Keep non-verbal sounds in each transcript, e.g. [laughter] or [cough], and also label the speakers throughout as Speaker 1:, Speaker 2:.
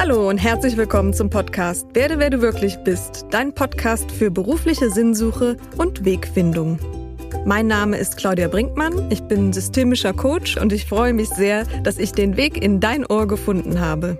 Speaker 1: Hallo und herzlich willkommen zum Podcast Werde, wer du wirklich bist, dein Podcast für berufliche Sinnsuche und Wegfindung. Mein Name ist Claudia Brinkmann, ich bin systemischer Coach und ich freue mich sehr, dass ich den Weg in dein Ohr gefunden habe.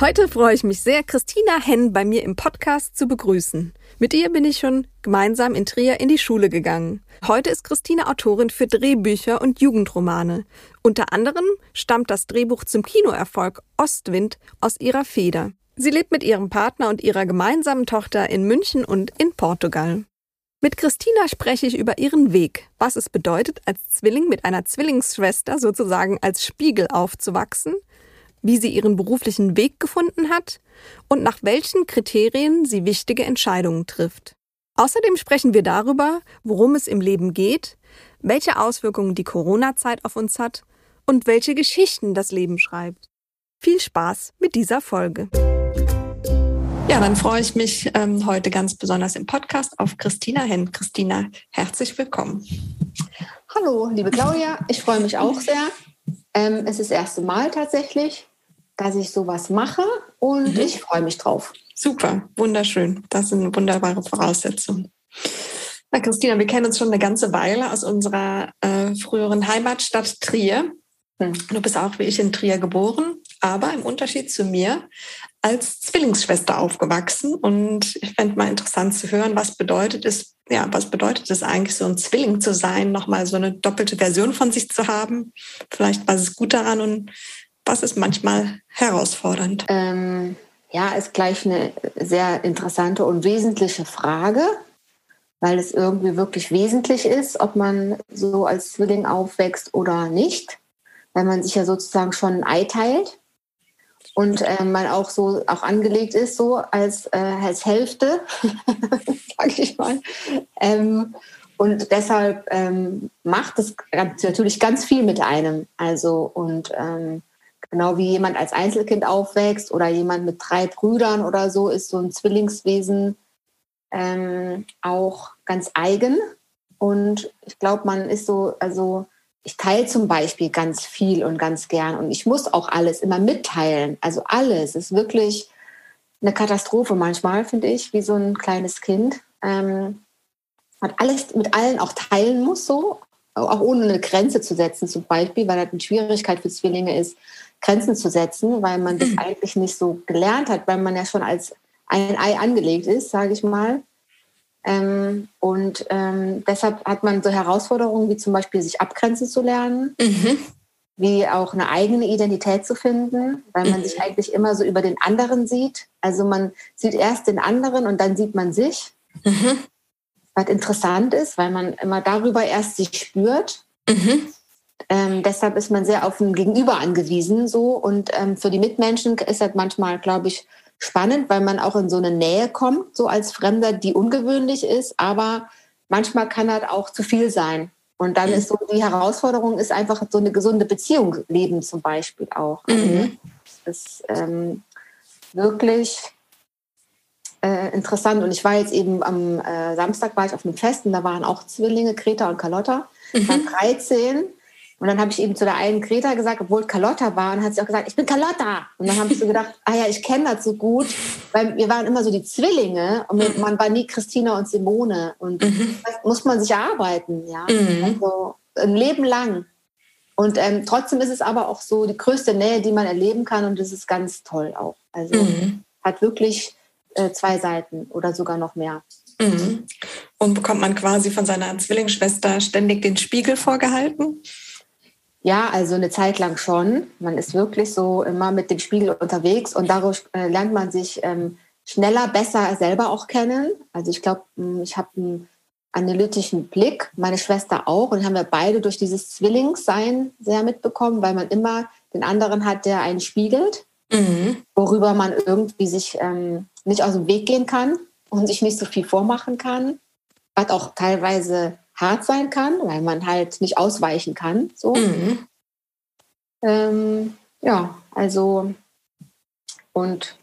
Speaker 1: Heute freue ich mich sehr, Christina Henn bei mir im Podcast zu begrüßen. Mit ihr bin ich schon gemeinsam in Trier in die Schule gegangen. Heute ist Christina Autorin für Drehbücher und Jugendromane. Unter anderem stammt das Drehbuch zum Kinoerfolg Ostwind aus ihrer Feder. Sie lebt mit ihrem Partner und ihrer gemeinsamen Tochter in München und in Portugal. Mit Christina spreche ich über ihren Weg, was es bedeutet, als Zwilling mit einer Zwillingsschwester sozusagen als Spiegel aufzuwachsen wie sie ihren beruflichen Weg gefunden hat und nach welchen Kriterien sie wichtige Entscheidungen trifft. Außerdem sprechen wir darüber, worum es im Leben geht, welche Auswirkungen die Corona-Zeit auf uns hat und welche Geschichten das Leben schreibt. Viel Spaß mit dieser Folge. Ja, dann freue ich mich ähm, heute ganz besonders im Podcast auf Christina Henn. Christina, herzlich willkommen.
Speaker 2: Hallo, liebe Claudia, ich freue mich auch sehr. Ähm, es ist das erste Mal tatsächlich dass ich sowas mache und mhm. ich freue mich drauf.
Speaker 1: Super, wunderschön. Das sind wunderbare Voraussetzungen. Na, Christina, wir kennen uns schon eine ganze Weile aus unserer äh, früheren Heimatstadt Trier. Mhm. Du bist auch wie ich in Trier geboren, aber im Unterschied zu mir als Zwillingsschwester aufgewachsen. Und ich fände mal interessant zu hören, was bedeutet es, ja, was bedeutet es eigentlich, so ein Zwilling zu sein, nochmal so eine doppelte Version von sich zu haben? Vielleicht was ist gut daran und was ist manchmal herausfordernd?
Speaker 2: Ähm, ja, ist gleich eine sehr interessante und wesentliche Frage, weil es irgendwie wirklich wesentlich ist, ob man so als Zwilling aufwächst oder nicht, weil man sich ja sozusagen schon ein Ei teilt und äh, man auch so auch angelegt ist so als äh, als Hälfte, [laughs] sag ich mal. Ähm, und deshalb ähm, macht es natürlich ganz viel mit einem. Also und ähm, Genau wie jemand als Einzelkind aufwächst oder jemand mit drei Brüdern oder so, ist so ein Zwillingswesen ähm, auch ganz eigen. Und ich glaube, man ist so, also ich teile zum Beispiel ganz viel und ganz gern und ich muss auch alles immer mitteilen. Also alles ist wirklich eine Katastrophe manchmal, finde ich, wie so ein kleines Kind. Ähm, hat alles mit allen auch teilen muss, so, auch ohne eine Grenze zu setzen, zum Beispiel, weil das eine Schwierigkeit für Zwillinge ist, Grenzen zu setzen, weil man das mhm. eigentlich nicht so gelernt hat, weil man ja schon als ein Ei angelegt ist, sage ich mal. Ähm, und ähm, deshalb hat man so Herausforderungen wie zum Beispiel sich abgrenzen zu lernen, mhm. wie auch eine eigene Identität zu finden, weil man mhm. sich eigentlich immer so über den anderen sieht. Also man sieht erst den anderen und dann sieht man sich. Mhm. Was interessant ist, weil man immer darüber erst sich spürt. Mhm. Ähm, deshalb ist man sehr auf ein Gegenüber angewiesen. So. Und ähm, für die Mitmenschen ist das manchmal, glaube ich, spannend, weil man auch in so eine Nähe kommt, so als Fremder, die ungewöhnlich ist. Aber manchmal kann das auch zu viel sein. Und dann ist so die Herausforderung, ist einfach so eine gesunde Beziehung leben zum Beispiel auch. Also mhm. das ist ähm, wirklich äh, interessant. Und ich war jetzt eben am äh, Samstag war ich auf einem Fest und da waren auch Zwillinge, Greta und Carlotta. Mhm. Waren 13 und dann habe ich eben zu der einen Greta gesagt, obwohl Carlotta war, und hat sie auch gesagt, ich bin Carlotta. Und dann habe ich so gedacht, [laughs] ah ja, ich kenne das so gut, weil wir waren immer so die Zwillinge und man war nie Christina und Simone. Und mhm. das muss man sich erarbeiten, ja. Mhm. Also ein Leben lang. Und ähm, trotzdem ist es aber auch so die größte Nähe, die man erleben kann und das ist ganz toll auch. Also mhm. hat wirklich äh, zwei Seiten oder sogar noch mehr.
Speaker 1: Mhm. Und bekommt man quasi von seiner Zwillingsschwester ständig den Spiegel vorgehalten?
Speaker 2: Ja, also eine Zeit lang schon. Man ist wirklich so immer mit dem Spiegel unterwegs und dadurch äh, lernt man sich ähm, schneller, besser selber auch kennen. Also ich glaube, hm, ich habe einen analytischen Blick, meine Schwester auch und haben wir beide durch dieses Zwillingssein sehr mitbekommen, weil man immer den anderen hat, der einen spiegelt, mhm. worüber man irgendwie sich ähm, nicht aus dem Weg gehen kann und sich nicht so viel vormachen kann, was auch teilweise hart sein kann, weil man halt nicht ausweichen kann. So. Mhm. Ähm, ja, also und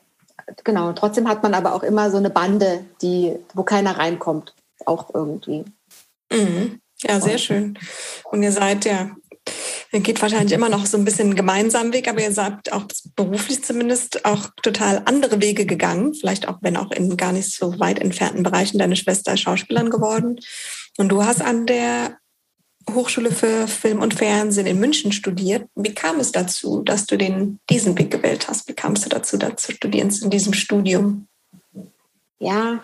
Speaker 2: genau, trotzdem hat man aber auch immer so eine Bande, die, wo keiner reinkommt, auch irgendwie.
Speaker 1: Mhm. Ja, sehr schön. Und ihr seid ja Ihr geht wahrscheinlich immer noch so ein bisschen einen gemeinsamen Weg, aber ihr seid auch beruflich zumindest auch total andere Wege gegangen. Vielleicht auch, wenn auch in gar nicht so weit entfernten Bereichen. Deine Schwester Schauspielerin geworden. Und du hast an der Hochschule für Film und Fernsehen in München studiert. Wie kam es dazu, dass du den, diesen Weg gewählt hast? Wie kamst du dazu, da zu studieren in diesem Studium?
Speaker 2: Ja,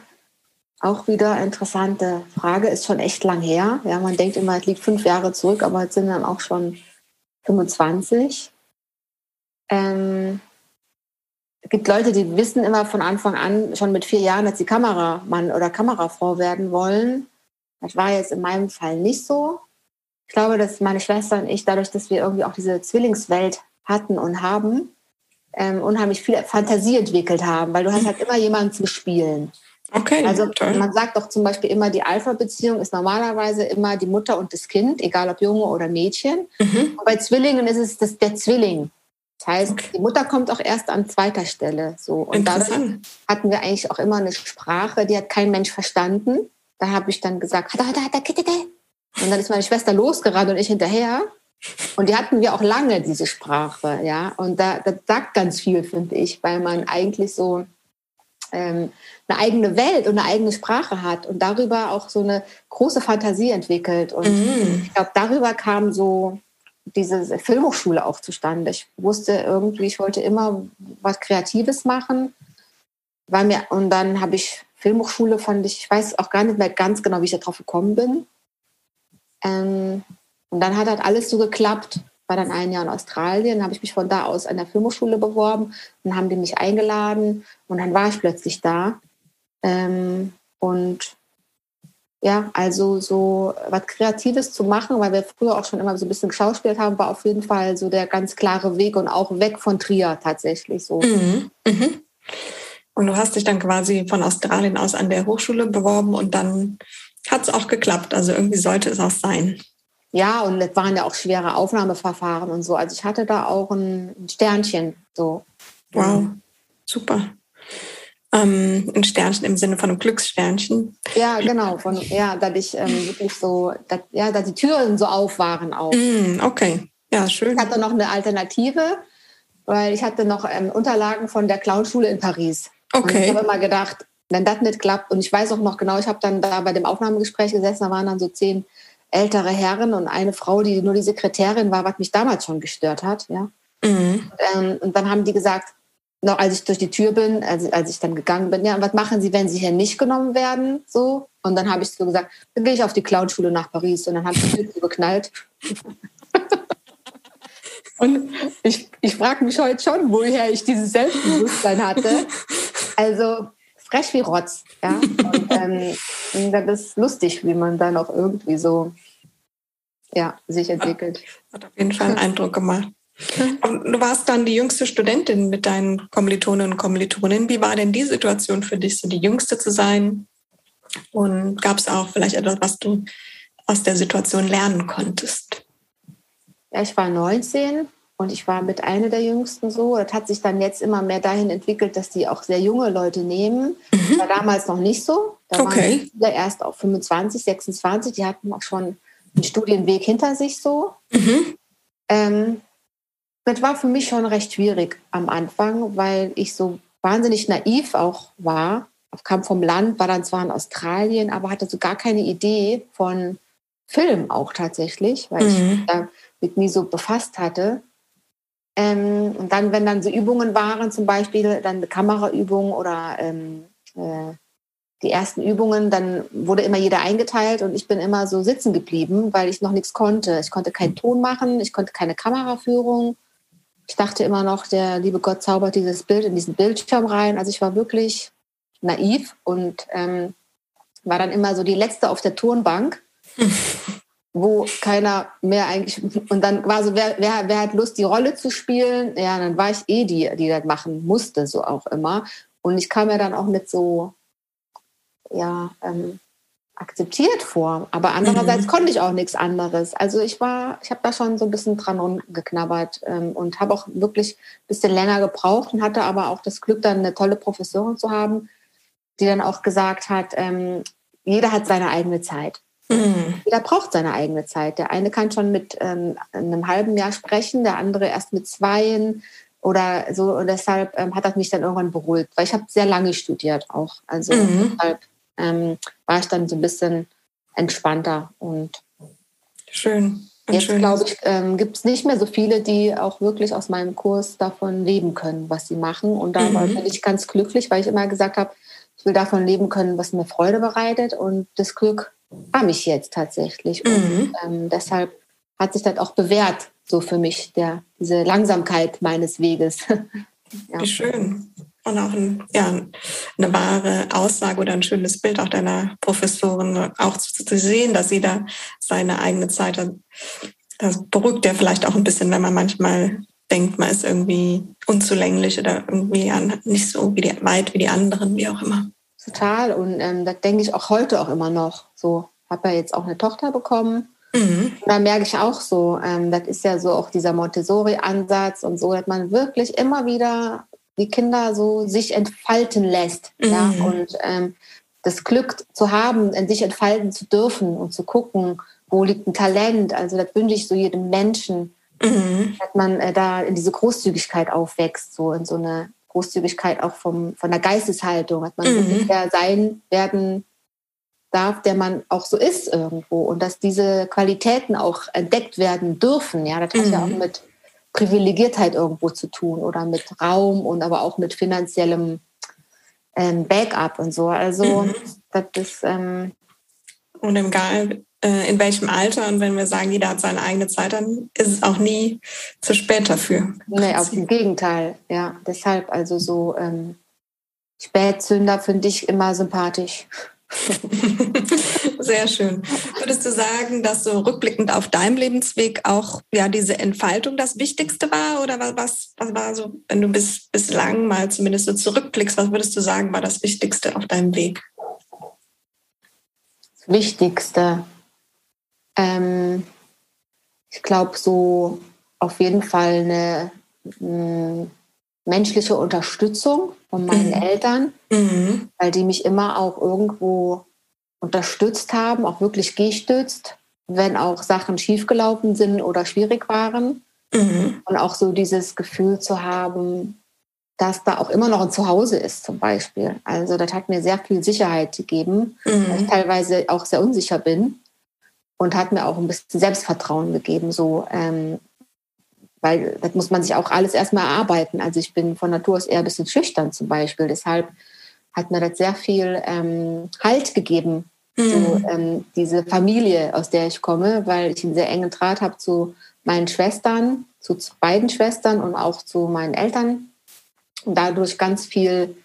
Speaker 2: auch wieder interessante Frage, ist schon echt lang her. Ja, man denkt immer, es liegt fünf Jahre zurück, aber es sind dann auch schon 25. Ähm, es gibt Leute, die wissen immer von Anfang an, schon mit vier Jahren, dass sie Kameramann oder Kamerafrau werden wollen. Das war jetzt in meinem Fall nicht so. Ich glaube, dass meine Schwester und ich, dadurch, dass wir irgendwie auch diese Zwillingswelt hatten und haben, ähm, unheimlich viel Fantasie entwickelt haben, weil du hast halt immer jemanden zu spielen.
Speaker 1: Okay.
Speaker 2: Also toll. man sagt doch zum Beispiel immer, die Alpha-Beziehung ist normalerweise immer die Mutter und das Kind, egal ob Junge oder Mädchen. Mhm. Und bei Zwillingen ist es das, der Zwilling. Das heißt, okay. die Mutter kommt auch erst an zweiter Stelle. So. Und dadurch hatten wir eigentlich auch immer eine Sprache, die hat kein Mensch verstanden. Da habe ich dann gesagt, und dann ist meine Schwester losgerannt und ich hinterher. Und die hatten wir auch lange, diese Sprache, ja. Und da, das sagt ganz viel, finde ich, weil man eigentlich so ähm, eine eigene Welt und eine eigene Sprache hat und darüber auch so eine große Fantasie entwickelt. Und mm. ich glaube, darüber kam so diese Filmhochschule auch zustande. Ich wusste irgendwie, ich wollte immer was Kreatives machen. War mir, und dann habe ich Filmhochschule, fand ich, ich weiß auch gar nicht mehr ganz genau, wie ich darauf gekommen bin. Ähm, und dann hat halt alles so geklappt. War dann ein Jahr in Australien, habe ich mich von da aus an der Filmhochschule beworben. Dann haben die mich eingeladen und dann war ich plötzlich da. Ähm, und ja, also so was Kreatives zu machen, weil wir früher auch schon immer so ein bisschen geschauspielt haben, war auf jeden Fall so der ganz klare Weg und auch weg von Trier tatsächlich so. Mhm. Mhm.
Speaker 1: Und du hast dich dann quasi von Australien aus an der Hochschule beworben und dann hat es auch geklappt. Also irgendwie sollte es auch sein.
Speaker 2: Ja, und es waren ja auch schwere Aufnahmeverfahren und so. Also ich hatte da auch ein Sternchen. So.
Speaker 1: Wow, super. Ähm, ein Sternchen im Sinne von einem Glückssternchen.
Speaker 2: Ja, genau. Von, ja, dass ich ähm, wirklich so, dass, ja, dass die Türen so auf waren auch.
Speaker 1: Mm, okay, ja, schön.
Speaker 2: Ich hatte noch eine Alternative, weil ich hatte noch ähm, Unterlagen von der Clownschule in Paris. Okay. Und ich habe immer gedacht, wenn das nicht klappt, und ich weiß auch noch genau, ich habe dann da bei dem Aufnahmegespräch gesessen, da waren dann so zehn ältere Herren und eine Frau, die nur die Sekretärin war, was mich damals schon gestört hat. Ja. Mhm. Und, ähm, und dann haben die gesagt, noch als ich durch die Tür bin, als, als ich dann gegangen bin, ja, was machen Sie, wenn Sie hier nicht genommen werden? So. Und dann habe ich so gesagt, dann gehe ich auf die Clownschule nach Paris und dann habe ich die Tür geknallt. [laughs] und ich, ich frage mich heute schon, woher ich dieses Selbstbewusstsein hatte. Also frech wie Rotz. Ja? Und, ähm, [laughs] das ist lustig, wie man dann auch irgendwie so ja, sich entwickelt.
Speaker 1: Hat auf jeden Fall einen Eindruck gemacht. Du warst dann die jüngste Studentin mit deinen Kommilitonen und Kommilitonen. Wie war denn die Situation für dich, so die jüngste zu sein? Und gab es auch vielleicht etwas, was du aus der Situation lernen konntest?
Speaker 2: Ja, ich war 19 und ich war mit einer der jüngsten so. Das hat sich dann jetzt immer mehr dahin entwickelt, dass die auch sehr junge Leute nehmen. Mhm. war damals noch nicht so. Da okay. waren viele erst auf 25, 26. Die hatten auch schon einen Studienweg hinter sich so. Mhm. Ähm, das war für mich schon recht schwierig am Anfang, weil ich so wahnsinnig naiv auch war. Ich kam vom Land, war dann zwar in Australien, aber hatte so gar keine Idee von Film auch tatsächlich, weil mhm. ich mich damit nie so befasst hatte. Ähm, und dann, wenn dann so Übungen waren, zum Beispiel dann eine Kameraübung oder ähm, äh, die ersten Übungen, dann wurde immer jeder eingeteilt und ich bin immer so sitzen geblieben, weil ich noch nichts konnte. Ich konnte keinen Ton machen, ich konnte keine Kameraführung ich dachte immer noch, der liebe Gott zaubert dieses Bild in diesen Bildschirm rein. Also ich war wirklich naiv und ähm, war dann immer so die Letzte auf der Turnbank, [laughs] wo keiner mehr eigentlich. Und dann war so, wer, wer, wer hat Lust, die Rolle zu spielen? Ja, dann war ich eh die, die das machen musste, so auch immer. Und ich kam ja dann auch mit so, ja, ähm, akzeptiert vor. Aber andererseits mhm. konnte ich auch nichts anderes. Also ich war, ich habe da schon so ein bisschen dran rumgeknabbert ähm, und habe auch wirklich ein bisschen länger gebraucht und hatte aber auch das Glück, dann eine tolle Professorin zu haben, die dann auch gesagt hat, ähm, jeder hat seine eigene Zeit. Mhm. Jeder braucht seine eigene Zeit. Der eine kann schon mit ähm, einem halben Jahr sprechen, der andere erst mit zweien oder so. Und deshalb ähm, hat das mich dann irgendwann beruhigt, weil ich habe sehr lange studiert auch. Also mhm. deshalb ähm, war ich dann so ein bisschen entspannter und
Speaker 1: schön.
Speaker 2: Jetzt glaube ich, ähm, gibt es nicht mehr so viele, die auch wirklich aus meinem Kurs davon leben können, was sie machen. Und da mhm. bin ich ganz glücklich, weil ich immer gesagt habe, ich will davon leben können, was mir Freude bereitet. Und das Glück habe ich jetzt tatsächlich. Mhm. Und ähm, deshalb hat sich das auch bewährt, so für mich, der, diese Langsamkeit meines Weges. [laughs]
Speaker 1: ja. Wie schön. Und auch ein, ja, eine wahre Aussage oder ein schönes Bild auch deiner Professorin, auch zu, zu sehen, dass sie da seine eigene Zeit hat. Das beruhigt ja vielleicht auch ein bisschen, wenn man manchmal denkt, man ist irgendwie unzulänglich oder irgendwie nicht so wie die, weit wie die anderen, wie auch immer.
Speaker 2: Total. Und ähm, das denke ich auch heute auch immer noch. So, habe ja jetzt auch eine Tochter bekommen. Mhm. Da merke ich auch so, ähm, das ist ja so auch dieser Montessori-Ansatz und so, dass man wirklich immer wieder die Kinder so sich entfalten lässt. Mhm. Ja? Und ähm, das Glück zu haben, in sich entfalten zu dürfen und zu gucken, wo liegt ein Talent. Also das wünsche ich so jedem Menschen, mhm. dass man äh, da in diese Großzügigkeit aufwächst, so in so eine Großzügigkeit auch vom, von der Geisteshaltung, dass man mhm. sein werden darf, der man auch so ist irgendwo und dass diese Qualitäten auch entdeckt werden dürfen. Ja, das hat mhm. ja auch mit Privilegiertheit irgendwo zu tun oder mit Raum und aber auch mit finanziellem ähm, Backup und so. Also mhm. das ist ähm,
Speaker 1: und egal äh, in welchem Alter und wenn wir sagen, jeder hat seine eigene Zeit, dann ist es auch nie zu spät dafür.
Speaker 2: Nee, auf dem Gegenteil. Ja, deshalb also so ähm, Spätzünder finde ich immer sympathisch. [laughs]
Speaker 1: Sehr schön. Würdest du sagen, dass so rückblickend auf deinem Lebensweg auch ja diese Entfaltung das Wichtigste war? Oder was, was war so, wenn du bis, bislang mal zumindest so zurückblickst, was würdest du sagen, war das Wichtigste auf deinem Weg?
Speaker 2: Das Wichtigste. Ähm, ich glaube, so auf jeden Fall eine mh, menschliche Unterstützung von meinen mhm. Eltern, mhm. weil die mich immer auch irgendwo unterstützt haben, auch wirklich gestützt, wenn auch Sachen schiefgelaufen sind oder schwierig waren. Mhm. Und auch so dieses Gefühl zu haben, dass da auch immer noch ein Zuhause ist, zum Beispiel. Also das hat mir sehr viel Sicherheit gegeben, mhm. weil ich teilweise auch sehr unsicher bin und hat mir auch ein bisschen Selbstvertrauen gegeben, so ähm, weil das muss man sich auch alles erstmal erarbeiten. Also ich bin von Natur aus eher ein bisschen schüchtern zum Beispiel. Deshalb hat mir das sehr viel ähm, Halt gegeben, mhm. so, ähm, diese Familie, aus der ich komme, weil ich einen sehr engen Draht habe zu meinen Schwestern, zu beiden Schwestern und auch zu meinen Eltern. Und dadurch ganz viel,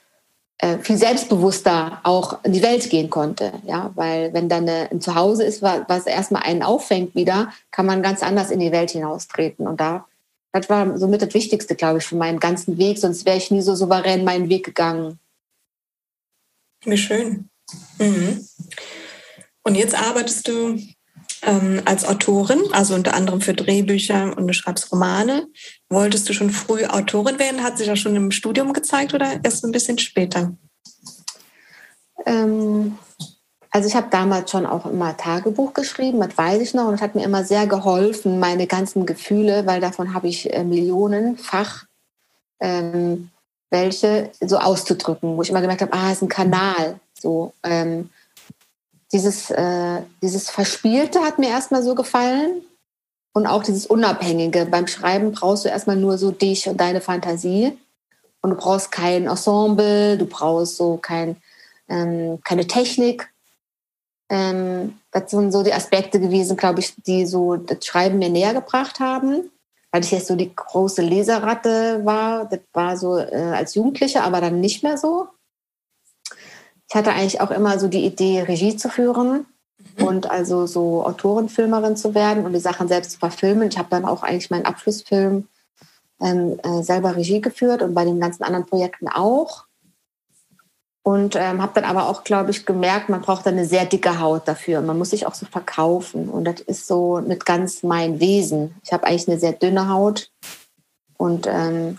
Speaker 2: äh, viel selbstbewusster auch in die Welt gehen konnte. Ja, weil wenn dann ein Zuhause ist, was erstmal einen auffängt wieder, kann man ganz anders in die Welt hinaustreten. Und da das war somit das Wichtigste, glaube ich, für meinen ganzen Weg. Sonst wäre ich nie so souverän meinen Weg gegangen.
Speaker 1: Wie schön. Mhm. Und jetzt arbeitest du ähm, als Autorin, also unter anderem für Drehbücher und du schreibst Romane. Wolltest du schon früh Autorin werden? Hat sich das schon im Studium gezeigt oder erst ein bisschen später?
Speaker 2: Ähm, also ich habe damals schon auch immer Tagebuch geschrieben, das weiß ich noch, und es hat mir immer sehr geholfen, meine ganzen Gefühle, weil davon habe ich äh, millionenfach ähm, welche so auszudrücken, wo ich immer gemerkt habe, ah, es ist ein Kanal. So, ähm, dieses, äh, dieses Verspielte hat mir erstmal so gefallen und auch dieses Unabhängige. Beim Schreiben brauchst du erstmal nur so dich und deine Fantasie und du brauchst kein Ensemble, du brauchst so kein, ähm, keine Technik ähm, das sind so die Aspekte gewesen, glaube ich, die so das Schreiben mir näher gebracht haben. Weil ich jetzt so die große Leserratte war, das war so äh, als Jugendliche, aber dann nicht mehr so. Ich hatte eigentlich auch immer so die Idee, Regie zu führen mhm. und also so Autorenfilmerin zu werden und die Sachen selbst zu verfilmen. Ich habe dann auch eigentlich meinen Abschlussfilm ähm, äh, selber Regie geführt und bei den ganzen anderen Projekten auch. Und ähm, habe dann aber auch, glaube ich, gemerkt, man braucht eine sehr dicke Haut dafür. Man muss sich auch so verkaufen. Und das ist so nicht ganz mein Wesen. Ich habe eigentlich eine sehr dünne Haut und ähm,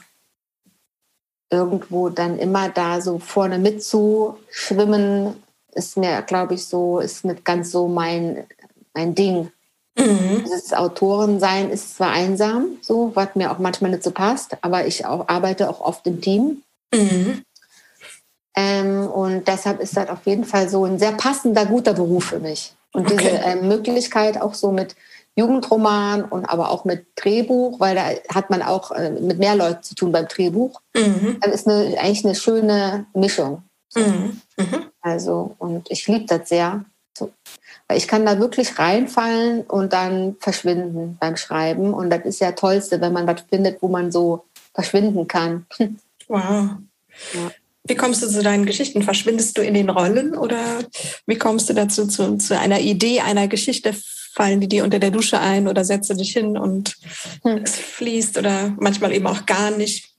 Speaker 2: irgendwo dann immer da so vorne mitzuschwimmen, ist mir, glaube ich, so, ist nicht ganz so mein, mein Ding. Mhm. Dieses Autorensein ist zwar einsam, so, was mir auch manchmal nicht so passt, aber ich auch, arbeite auch oft im Team. Mhm. Ähm, und deshalb ist das auf jeden Fall so ein sehr passender, guter Beruf für mich. Und okay. diese ähm, Möglichkeit auch so mit Jugendroman und aber auch mit Drehbuch, weil da hat man auch äh, mit mehr Leuten zu tun beim Drehbuch. Mhm. Das ist eine, eigentlich eine schöne Mischung. Mhm. Mhm. Also, und ich liebe das sehr. So. Weil ich kann da wirklich reinfallen und dann verschwinden beim Schreiben. Und das ist ja Tollste, wenn man was findet, wo man so verschwinden kann. [laughs]
Speaker 1: Wow. Ja. Wie kommst du zu deinen Geschichten? Verschwindest du in den Rollen oder wie kommst du dazu zu, zu einer Idee, einer Geschichte? Fallen die dir unter der Dusche ein oder setze dich hin und hm. es fließt oder manchmal eben auch gar nicht?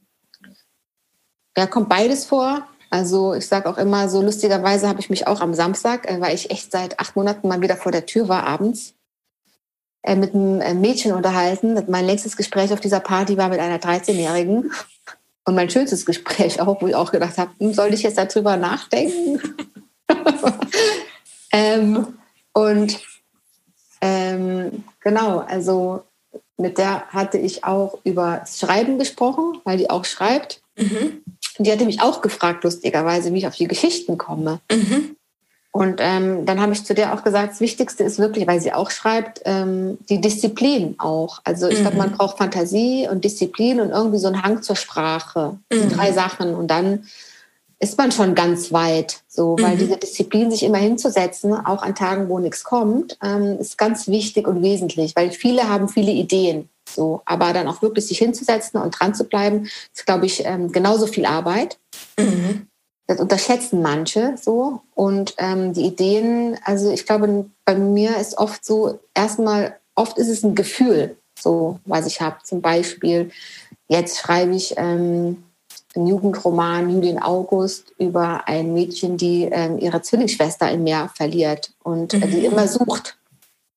Speaker 2: Ja, kommt beides vor. Also ich sage auch immer, so lustigerweise habe ich mich auch am Samstag, äh, weil ich echt seit acht Monaten mal wieder vor der Tür war abends, äh, mit einem äh, Mädchen unterhalten. Mein längstes Gespräch auf dieser Party war mit einer 13-Jährigen. Und mein schönstes Gespräch auch, [laughs] wo ich auch gedacht habe, hm, soll ich jetzt darüber nachdenken? [laughs] ähm, und ähm, genau, also mit der hatte ich auch über das Schreiben gesprochen, weil die auch schreibt. Mhm. Und die hatte mich auch gefragt, lustigerweise, wie ich auf die Geschichten komme. Mhm. Und ähm, dann habe ich zu der auch gesagt, das Wichtigste ist wirklich, weil sie auch schreibt, ähm, die Disziplin auch. Also ich mhm. glaube, man braucht Fantasie und Disziplin und irgendwie so einen Hang zur Sprache. Die mhm. drei Sachen. Und dann ist man schon ganz weit. So, weil mhm. diese Disziplin, sich immer hinzusetzen, auch an Tagen, wo nichts kommt, ähm, ist ganz wichtig und wesentlich, weil viele haben viele Ideen. So, aber dann auch wirklich sich hinzusetzen und dran zu bleiben, ist, glaube ich, ähm, genauso viel Arbeit. Mhm. Das unterschätzen manche so. Und ähm, die Ideen, also ich glaube, bei mir ist oft so, erstmal, oft ist es ein Gefühl, so was ich habe. Zum Beispiel, jetzt schreibe ich ähm, einen Jugendroman Julien August über ein Mädchen, die ähm, ihre Zwillingsschwester im Meer verliert und äh, die immer sucht.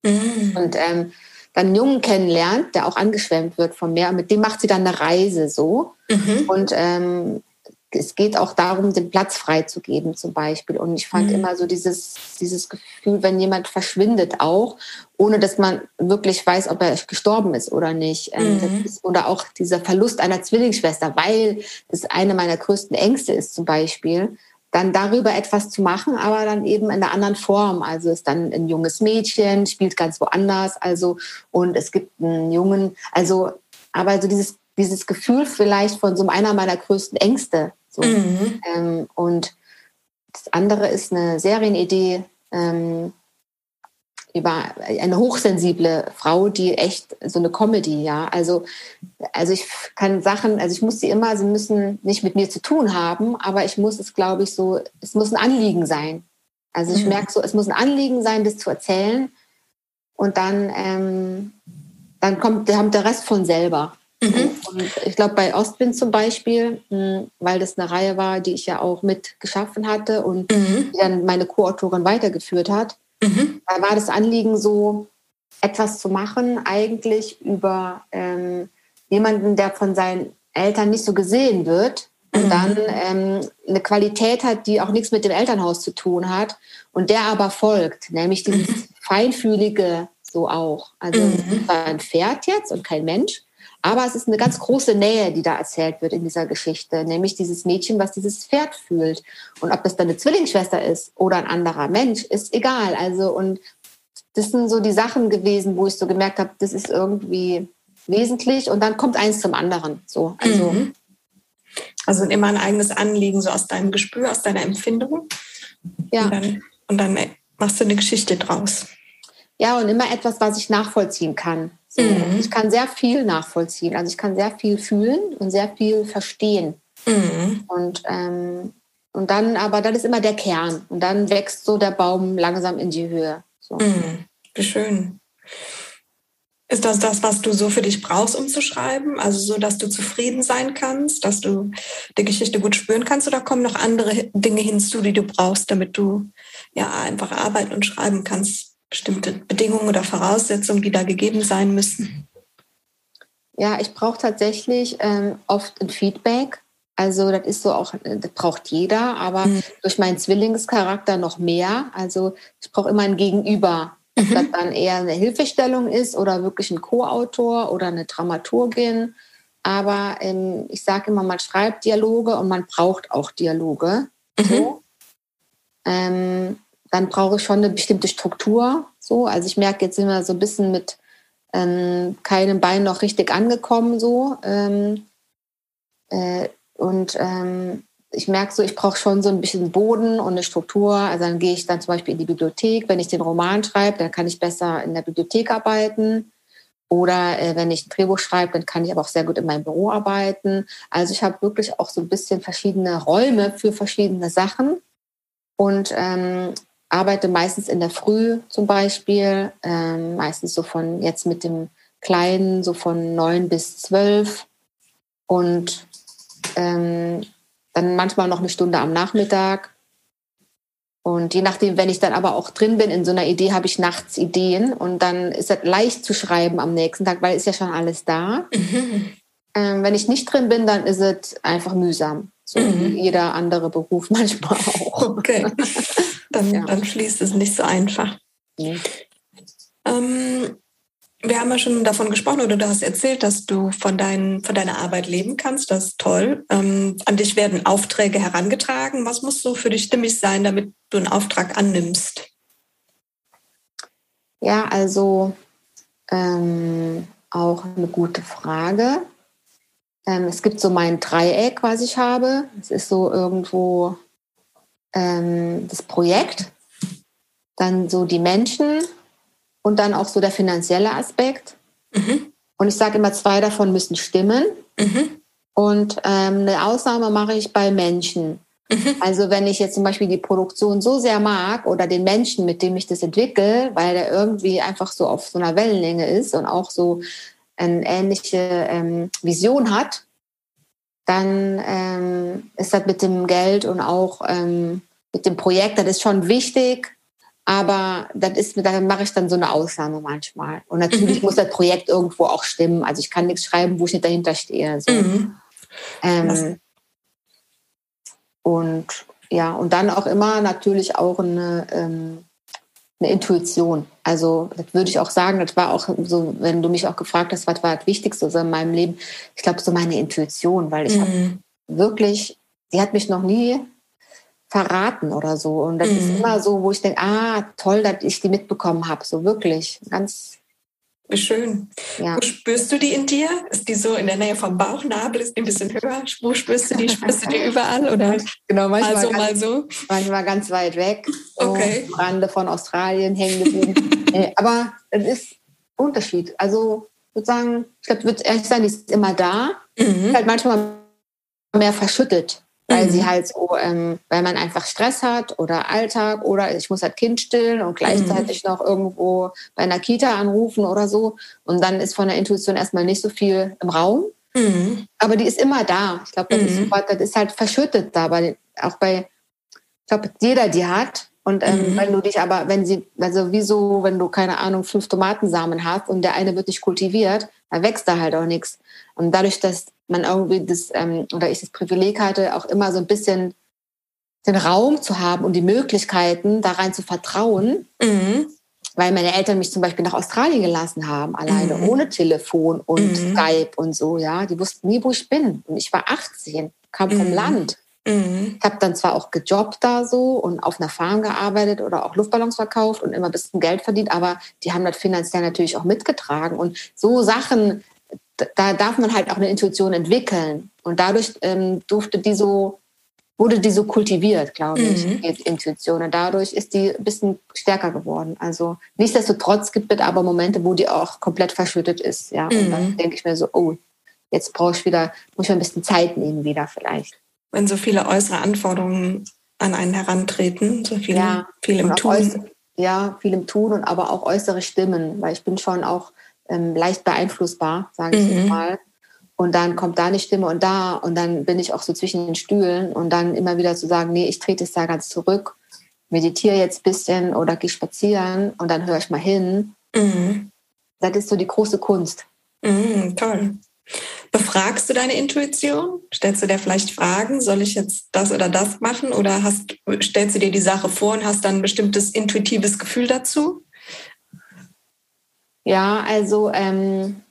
Speaker 2: Mhm. Und ähm, dann einen Jungen kennenlernt, der auch angeschwemmt wird vom Meer. Und mit dem macht sie dann eine Reise so. Mhm. Und ähm, es geht auch darum, den Platz freizugeben zum Beispiel. Und ich fand mhm. immer so dieses, dieses Gefühl, wenn jemand verschwindet auch, ohne dass man wirklich weiß, ob er gestorben ist oder nicht. Ähm, mhm. Ist, oder auch dieser Verlust einer Zwillingsschwester, weil das eine meiner größten Ängste ist zum Beispiel dann darüber etwas zu machen, aber dann eben in einer anderen Form. Also ist dann ein junges Mädchen, spielt ganz woanders, also und es gibt einen Jungen, also aber so dieses dieses Gefühl vielleicht von so einer meiner größten Ängste. So. Mhm. Ähm, und das andere ist eine Serienidee ähm, über eine hochsensible Frau, die echt so eine Comedy, ja. Also, also ich kann Sachen, also ich muss sie immer, sie müssen nicht mit mir zu tun haben, aber ich muss es, glaube ich, so, es muss ein Anliegen sein. Also ich mhm. merke so, es muss ein Anliegen sein, das zu erzählen. Und dann, ähm, dann kommt, kommt der Rest von selber. Mhm. Und ich glaube, bei Ostwind zum Beispiel, hm, weil das eine Reihe war, die ich ja auch mit geschaffen hatte und mhm. die dann meine Co-Autorin weitergeführt hat, Mhm. Da war das Anliegen so, etwas zu machen, eigentlich über ähm, jemanden, der von seinen Eltern nicht so gesehen wird und mhm. dann ähm, eine Qualität hat, die auch nichts mit dem Elternhaus zu tun hat und der aber folgt, nämlich dieses mhm. feinfühlige so auch. Also mhm. war ein Pferd jetzt und kein Mensch, aber es ist eine ganz große Nähe, die da erzählt wird in dieser Geschichte, nämlich dieses Mädchen, was dieses Pferd fühlt. Und ob das dann eine Zwillingsschwester ist oder ein anderer Mensch, ist egal. Also, und das sind so die Sachen gewesen, wo ich so gemerkt habe, das ist irgendwie wesentlich und dann kommt eins zum anderen. So, also, mhm.
Speaker 1: also immer ein eigenes Anliegen, so aus deinem Gespür, aus deiner Empfindung. Ja. Und dann, und dann machst du eine Geschichte draus.
Speaker 2: Ja, und immer etwas, was ich nachvollziehen kann. So, mhm. Ich kann sehr viel nachvollziehen. Also ich kann sehr viel fühlen und sehr viel verstehen. Mhm. Und, ähm, und dann, aber dann ist immer der Kern. Und dann wächst so der Baum langsam in die Höhe. So.
Speaker 1: Mhm. Wie schön. Ist das das, was du so für dich brauchst, um zu schreiben? Also so, dass du zufrieden sein kannst, dass du die Geschichte gut spüren kannst? Oder kommen noch andere Dinge hinzu, die du brauchst, damit du ja einfach arbeiten und schreiben kannst? Bestimmte Bedingungen oder Voraussetzungen, die da gegeben sein müssen?
Speaker 2: Ja, ich brauche tatsächlich ähm, oft ein Feedback. Also das ist so auch, das braucht jeder, aber mhm. durch meinen Zwillingscharakter noch mehr. Also ich brauche immer ein Gegenüber. Ob mhm. das dann eher eine Hilfestellung ist oder wirklich ein Co-Autor oder eine Dramaturgin. Aber ähm, ich sage immer, man schreibt Dialoge und man braucht auch Dialoge. Mhm. So. Ähm, dann brauche ich schon eine bestimmte Struktur. So. Also ich merke jetzt immer so ein bisschen mit ähm, keinem Bein noch richtig angekommen. So. Ähm, äh, und ähm, ich merke so, ich brauche schon so ein bisschen Boden und eine Struktur. Also dann gehe ich dann zum Beispiel in die Bibliothek. Wenn ich den Roman schreibe, dann kann ich besser in der Bibliothek arbeiten. Oder äh, wenn ich ein Drehbuch schreibe, dann kann ich aber auch sehr gut in meinem Büro arbeiten. Also ich habe wirklich auch so ein bisschen verschiedene Räume für verschiedene Sachen und ähm, arbeite meistens in der Früh zum Beispiel, ähm, meistens so von jetzt mit dem Kleinen so von neun bis zwölf und ähm, dann manchmal noch eine Stunde am Nachmittag. Und je nachdem, wenn ich dann aber auch drin bin in so einer Idee, habe ich nachts Ideen und dann ist es leicht zu schreiben am nächsten Tag, weil ist ja schon alles da. Mhm. Ähm, wenn ich nicht drin bin, dann ist es einfach mühsam. So mhm. wie jeder andere Beruf [laughs] manchmal auch.
Speaker 1: Okay. [laughs] Dann, ja. dann fließt es nicht so einfach. Mhm. Ähm, wir haben ja schon davon gesprochen oder du hast erzählt, dass du von, dein, von deiner Arbeit leben kannst. Das ist toll. Ähm, an dich werden Aufträge herangetragen. Was muss so für dich stimmig sein, damit du einen Auftrag annimmst?
Speaker 2: Ja, also ähm, auch eine gute Frage. Ähm, es gibt so mein Dreieck, was ich habe. Es ist so irgendwo ähm, das Projekt, dann so die Menschen und dann auch so der finanzielle Aspekt. Mhm. Und ich sage immer, zwei davon müssen stimmen. Mhm. Und ähm, eine Ausnahme mache ich bei Menschen. Mhm. Also wenn ich jetzt zum Beispiel die Produktion so sehr mag oder den Menschen, mit dem ich das entwickle, weil der irgendwie einfach so auf so einer Wellenlänge ist und auch so eine ähnliche ähm, Vision hat, dann ähm, ist das mit dem Geld und auch ähm, mit dem Projekt, das ist schon wichtig, aber das ist, da mache ich dann so eine Ausnahme manchmal. Und natürlich mhm. muss das Projekt irgendwo auch stimmen. Also ich kann nichts schreiben, wo ich nicht dahinter stehe. So. Mhm. Ähm, und ja, und dann auch immer natürlich auch eine, ähm, eine Intuition. Also das würde ich auch sagen, das war auch so, wenn du mich auch gefragt hast, was war das Wichtigste so in meinem Leben, ich glaube so meine Intuition, weil ich mhm. habe wirklich, die hat mich noch nie verraten oder so. Und das mhm. ist immer so, wo ich denke, ah, toll, dass ich die mitbekommen habe. So wirklich, ganz
Speaker 1: wie schön. Ja. Wo spürst du die in dir? Ist die so in der Nähe vom Bauchnabel? Ist die ein bisschen höher? Wo spürst du die? Spürst du die [laughs] überall? Oder
Speaker 2: genau, manchmal mal so, mal so? Manchmal ganz weit weg. Okay. Am Rande von Australien hängen geblieben. [laughs] Aber es ist Unterschied. Also, ich würde sagen, ich glaube, würde ehrlich sein, die ist immer da. Mhm. Halt manchmal mehr verschüttet weil mhm. sie halt so, ähm, weil man einfach Stress hat oder Alltag oder ich muss halt Kind stillen und gleichzeitig mhm. noch irgendwo bei einer Kita anrufen oder so. Und dann ist von der Intuition erstmal nicht so viel im Raum. Mhm. Aber die ist immer da. Ich glaube, das, ist, mhm. das ist halt verschüttet da. Bei, auch bei, ich glaube, jeder die hat. Und ähm, mhm. wenn du dich aber, wenn sie, also wieso, wenn du, keine Ahnung, fünf Tomatensamen hast und der eine wird nicht kultiviert, dann wächst da halt auch nichts. Und dadurch, dass man irgendwie das, ähm, oder ich das Privileg hatte, auch immer so ein bisschen den Raum zu haben und die Möglichkeiten, da rein zu vertrauen, mhm. weil meine Eltern mich zum Beispiel nach Australien gelassen haben, alleine, mhm. ohne Telefon und mhm. Skype und so, ja. Die wussten nie, wo ich bin. Und ich war 18, kam vom mhm. Land. Mhm. Ich habe dann zwar auch gejobbt da so und auf einer Farm gearbeitet oder auch Luftballons verkauft und immer ein bisschen Geld verdient, aber die haben das finanziell natürlich auch mitgetragen. Und so Sachen da darf man halt auch eine Intuition entwickeln. Und dadurch ähm, durfte die so, wurde die so kultiviert, glaube ich, mhm. die Intuition. Und dadurch ist die ein bisschen stärker geworden. Also nichtsdestotrotz gibt es aber Momente, wo die auch komplett verschüttet ist. Ja? Und mhm. dann denke ich mir so, oh, jetzt brauche ich wieder, muss ich ein bisschen Zeit nehmen wieder vielleicht.
Speaker 1: Wenn so viele äußere Anforderungen an einen herantreten, so viel, ja, viel im Tun.
Speaker 2: ja, viel im Tun und aber auch äußere Stimmen, weil ich bin schon auch ähm, leicht beeinflussbar, sage ich mhm. mal. Und dann kommt da eine Stimme und da und dann bin ich auch so zwischen den Stühlen und dann immer wieder zu sagen, nee, ich trete es da ganz zurück, meditiere jetzt ein bisschen oder gehe spazieren und dann höre ich mal hin. Mhm. Das ist so die große Kunst.
Speaker 1: Mhm, toll. Befragst du deine Intuition? Stellst du dir vielleicht Fragen, soll ich jetzt das oder das machen? Oder hast, stellst du dir die Sache vor und hast dann ein bestimmtes intuitives Gefühl dazu?
Speaker 2: Ja, also, ähm,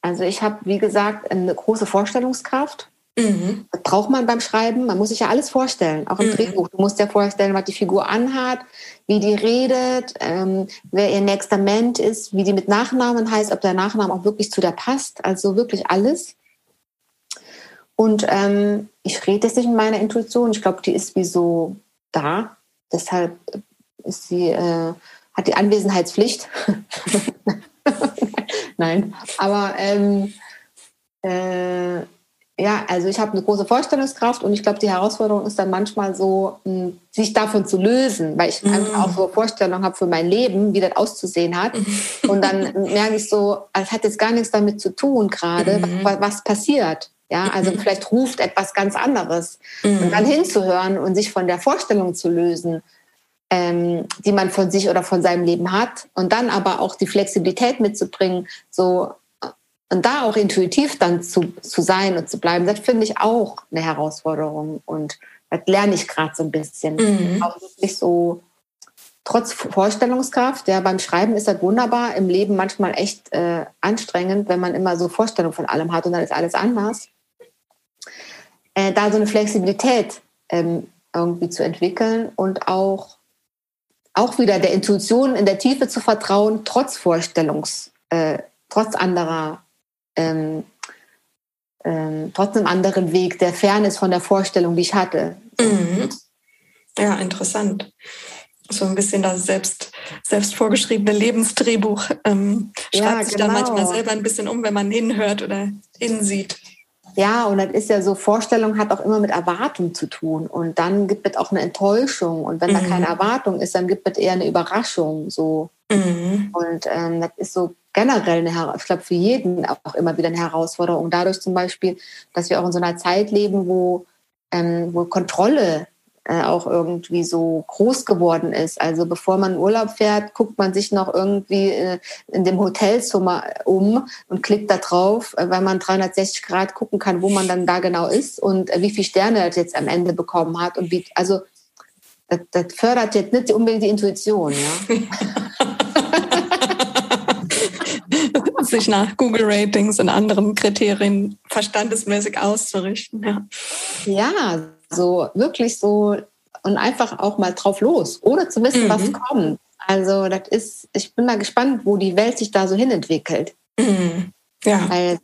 Speaker 2: also ich habe, wie gesagt, eine große Vorstellungskraft. Mhm. Das braucht man beim Schreiben. Man muss sich ja alles vorstellen, auch im mhm. Drehbuch. Du musst dir vorstellen, was die Figur anhat, wie die redet, ähm, wer ihr nächster Mensch ist, wie die mit Nachnamen heißt, ob der Nachname auch wirklich zu der passt. Also wirklich alles. Und ähm, ich rede jetzt nicht mit meiner Intuition. Ich glaube, die ist wie so da. Deshalb ist sie, äh, hat die Anwesenheitspflicht. [laughs] Nein, aber ähm, äh, ja, also ich habe eine große Vorstellungskraft und ich glaube, die Herausforderung ist dann manchmal so, hm, sich davon zu lösen, weil ich mhm. auch so Vorstellungen habe für mein Leben, wie das auszusehen hat. Mhm. Und dann merke ich so, es hat jetzt gar nichts damit zu tun gerade, mhm. was, was, passiert. Ja, also mhm. vielleicht ruft etwas ganz anderes. Und mhm. dann hinzuhören und sich von der Vorstellung zu lösen, ähm, die man von sich oder von seinem Leben hat. Und dann aber auch die Flexibilität mitzubringen, so und da auch intuitiv dann zu, zu sein und zu bleiben, das finde ich auch eine Herausforderung. Und das lerne ich gerade so ein bisschen. Mhm. Auch wirklich so, trotz Vorstellungskraft, ja, beim Schreiben ist das wunderbar, im Leben manchmal echt äh, anstrengend, wenn man immer so Vorstellungen von allem hat und dann ist alles anders. Äh, da so eine Flexibilität ähm, irgendwie zu entwickeln und auch, auch wieder der Intuition in der Tiefe zu vertrauen, trotz Vorstellungs, äh, trotz anderer ähm, ähm, trotzdem anderen Weg, der fern ist von der Vorstellung, die ich hatte.
Speaker 1: Mhm. Ja, interessant. So ein bisschen das selbst, selbst vorgeschriebene Lebensdrehbuch ähm, schreibt ja, sich genau. da manchmal selber ein bisschen um, wenn man hinhört oder hinsieht.
Speaker 2: Ja, und das ist ja so, Vorstellung hat auch immer mit Erwartung zu tun. Und dann gibt es auch eine Enttäuschung. Und wenn mhm. da keine Erwartung ist, dann gibt es eher eine Überraschung. So. Mhm. Und ähm, das ist so generell eine Herausforderung, ich glaube für jeden auch immer wieder eine Herausforderung. Dadurch zum Beispiel, dass wir auch in so einer Zeit leben, wo, ähm, wo Kontrolle äh, auch irgendwie so groß geworden ist. Also bevor man in Urlaub fährt, guckt man sich noch irgendwie äh, in dem Hotelzimmer um und klickt da drauf, äh, weil man 360 Grad gucken kann, wo man dann da genau ist und wie viele Sterne er jetzt am Ende bekommen hat. Und wie, also das, das fördert jetzt nicht unbedingt die Intuition. Ja? [laughs]
Speaker 1: sich nach Google Ratings und anderen Kriterien verstandesmäßig auszurichten. Ja,
Speaker 2: ja so wirklich so und einfach auch mal drauf los, ohne zu wissen, mhm. was kommt. Also das ist, ich bin mal gespannt, wo die Welt sich da so hinentwickelt. Mhm. Ja. Weil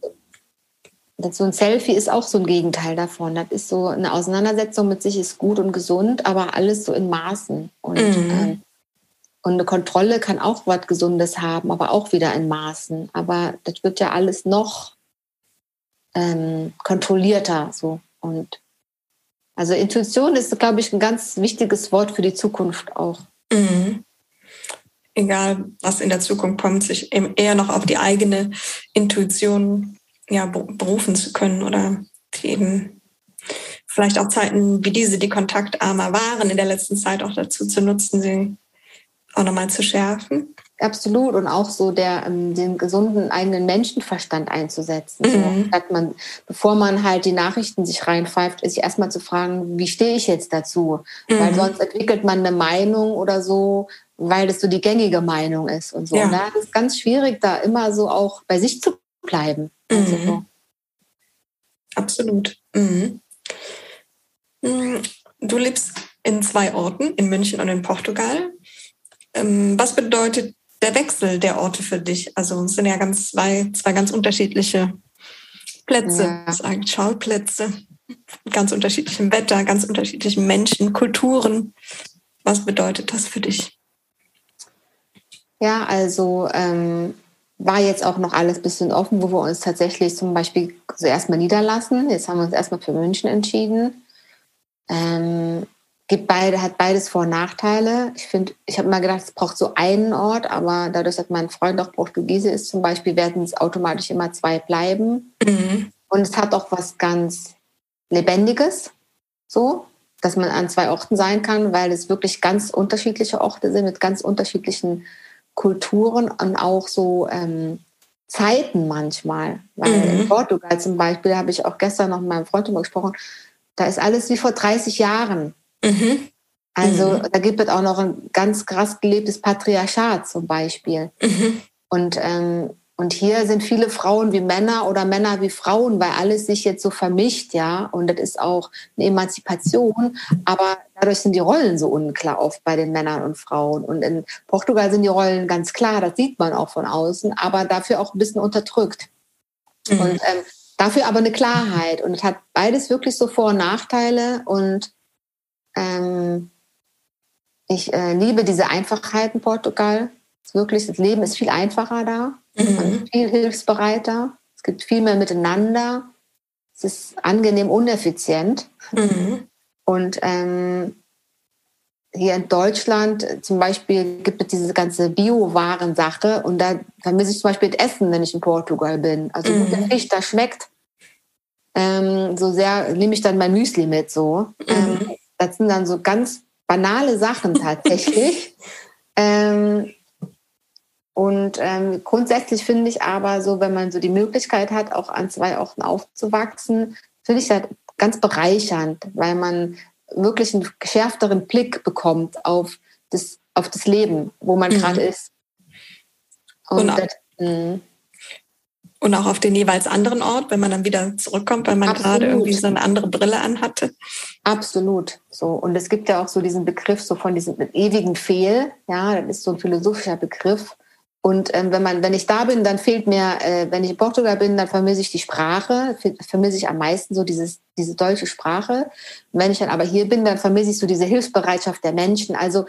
Speaker 2: so ein Selfie ist auch so ein Gegenteil davon. Das ist so eine Auseinandersetzung mit sich ist gut und gesund, aber alles so in Maßen. Und mhm. ähm, und eine Kontrolle kann auch was Gesundes haben, aber auch wieder in Maßen. Aber das wird ja alles noch ähm, kontrollierter. So. Und also Intuition ist, glaube ich, ein ganz wichtiges Wort für die Zukunft auch. Mhm.
Speaker 1: Egal, was in der Zukunft kommt, sich eher noch auf die eigene Intuition ja, berufen zu können oder eben vielleicht auch Zeiten wie diese, die kontaktarmer waren in der letzten Zeit auch dazu zu nutzen, sie auch nochmal zu schärfen.
Speaker 2: Absolut und auch so der, ähm, den gesunden eigenen Menschenverstand einzusetzen. Mhm. So, man, bevor man halt die Nachrichten sich reinpfeift, ist sich erstmal zu fragen, wie stehe ich jetzt dazu? Mhm. Weil sonst entwickelt man eine Meinung oder so, weil das so die gängige Meinung ist und so. Ja. Und da ist es ganz schwierig, da immer so auch bei sich zu bleiben. Mhm. Also so.
Speaker 1: Absolut. Mhm. Mm, du lebst in zwei Orten, in München und in Portugal. Ähm, was bedeutet der Wechsel der Orte für dich? Also es sind ja ganz zwei, zwei ganz unterschiedliche Plätze, ja. sagen Schauplätze, ganz unterschiedlichem Wetter, ganz unterschiedlichen Menschen, Kulturen. Was bedeutet das für dich?
Speaker 2: Ja, also ähm, war jetzt auch noch alles ein bisschen offen, wo wir uns tatsächlich zum Beispiel zuerst mal niederlassen. Jetzt haben wir uns erstmal für München entschieden. Ähm, gibt beide, hat beides Vor- und Nachteile. Ich finde, ich habe mal gedacht, es braucht so einen Ort, aber dadurch, dass mein Freund auch Portugiese ist zum Beispiel, werden es automatisch immer zwei bleiben. Mhm. Und es hat auch was ganz Lebendiges, so, dass man an zwei Orten sein kann, weil es wirklich ganz unterschiedliche Orte sind mit ganz unterschiedlichen Kulturen und auch so ähm, Zeiten manchmal. Weil mhm. in Portugal zum Beispiel habe ich auch gestern noch mit meinem Freund darüber gesprochen, da ist alles wie vor 30 Jahren. Mhm. Also mhm. da gibt es auch noch ein ganz krass gelebtes Patriarchat zum Beispiel. Mhm. Und, ähm, und hier sind viele Frauen wie Männer oder Männer wie Frauen, weil alles sich jetzt so vermischt, ja. Und das ist auch eine Emanzipation. Aber dadurch sind die Rollen so unklar oft bei den Männern und Frauen. Und in Portugal sind die Rollen ganz klar, das sieht man auch von außen, aber dafür auch ein bisschen unterdrückt. Mhm. Und ähm, dafür aber eine Klarheit. Und es hat beides wirklich so Vor- und Nachteile. Und ähm, ich äh, liebe diese Einfachheit in Portugal. Wirklich, das Leben ist viel einfacher da. Mhm. Man ist viel hilfsbereiter. Es gibt viel mehr miteinander. Es ist angenehm uneffizient. Mhm. Und ähm, hier in Deutschland zum Beispiel gibt es diese ganze Bio-Waren-Sache und da vermisse ich zum Beispiel das Essen, wenn ich in Portugal bin. Also mhm. guter Fisch, das schmeckt. Ähm, so sehr nehme ich dann mein Müsli mit so. Mhm. Ähm, das sind dann so ganz banale Sachen tatsächlich. [laughs] ähm, und ähm, grundsätzlich finde ich aber so, wenn man so die Möglichkeit hat, auch an zwei Orten aufzuwachsen, finde ich das ganz bereichernd, weil man wirklich einen geschärfteren Blick bekommt auf das, auf das Leben, wo man mhm. gerade ist.
Speaker 1: Und, und, das, hm. Und, auch auf den jeweils anderen Ort, wenn man dann wieder zurückkommt, weil man Absolut. gerade irgendwie so eine andere Brille anhatte.
Speaker 2: Absolut. So. Und es gibt ja auch so diesen Begriff so von diesem ewigen Fehl. Ja, das ist so ein philosophischer Begriff. Und ähm, wenn man, wenn ich da bin, dann fehlt mir, äh, wenn ich in Portugal bin, dann vermisse ich die Sprache, vermisse ich am meisten so dieses, diese deutsche Sprache. Und wenn ich dann aber hier bin, dann vermisse ich so diese Hilfsbereitschaft der Menschen. Also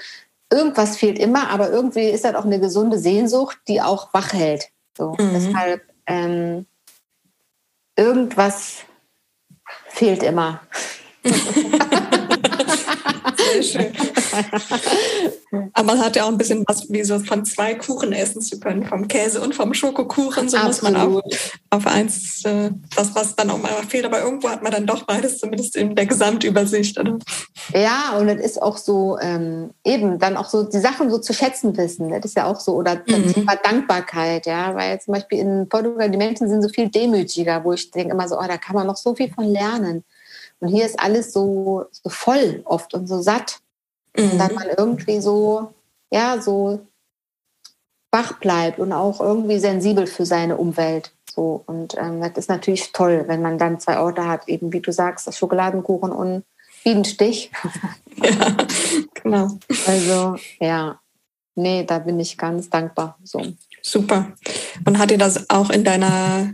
Speaker 2: irgendwas fehlt immer, aber irgendwie ist das auch eine gesunde Sehnsucht, die auch wach hält. So. Mhm. Deshalb ähm, irgendwas fehlt immer. [laughs]
Speaker 1: Sehr schön. [laughs] Aber man hat ja auch ein bisschen was, wie so von zwei Kuchen essen zu können, vom Käse und vom Schokokuchen. So Absolut. muss man auch auf eins, äh, das, was dann auch mal fehlt. Aber irgendwo hat man dann doch beides, zumindest in der Gesamtübersicht. Oder?
Speaker 2: Ja, und es ist auch so, ähm, eben dann auch so die Sachen so zu schätzen wissen. Das ist ja auch so. Oder mhm. Thema Dankbarkeit, ja. Weil zum Beispiel in Portugal, die Menschen sind so viel demütiger, wo ich denke immer so, oh, da kann man noch so viel von lernen. Und hier ist alles so, so voll oft und so satt. Mhm. Und dann man irgendwie so, ja, so wach bleibt und auch irgendwie sensibel für seine Umwelt. So. Und ähm, das ist natürlich toll, wenn man dann zwei Orte hat, eben wie du sagst, das Schokoladenkuchen und Bienenstich. [laughs] ja, genau. Also, ja. Nee, da bin ich ganz dankbar. So.
Speaker 1: Super. Und hat dir das auch in deiner,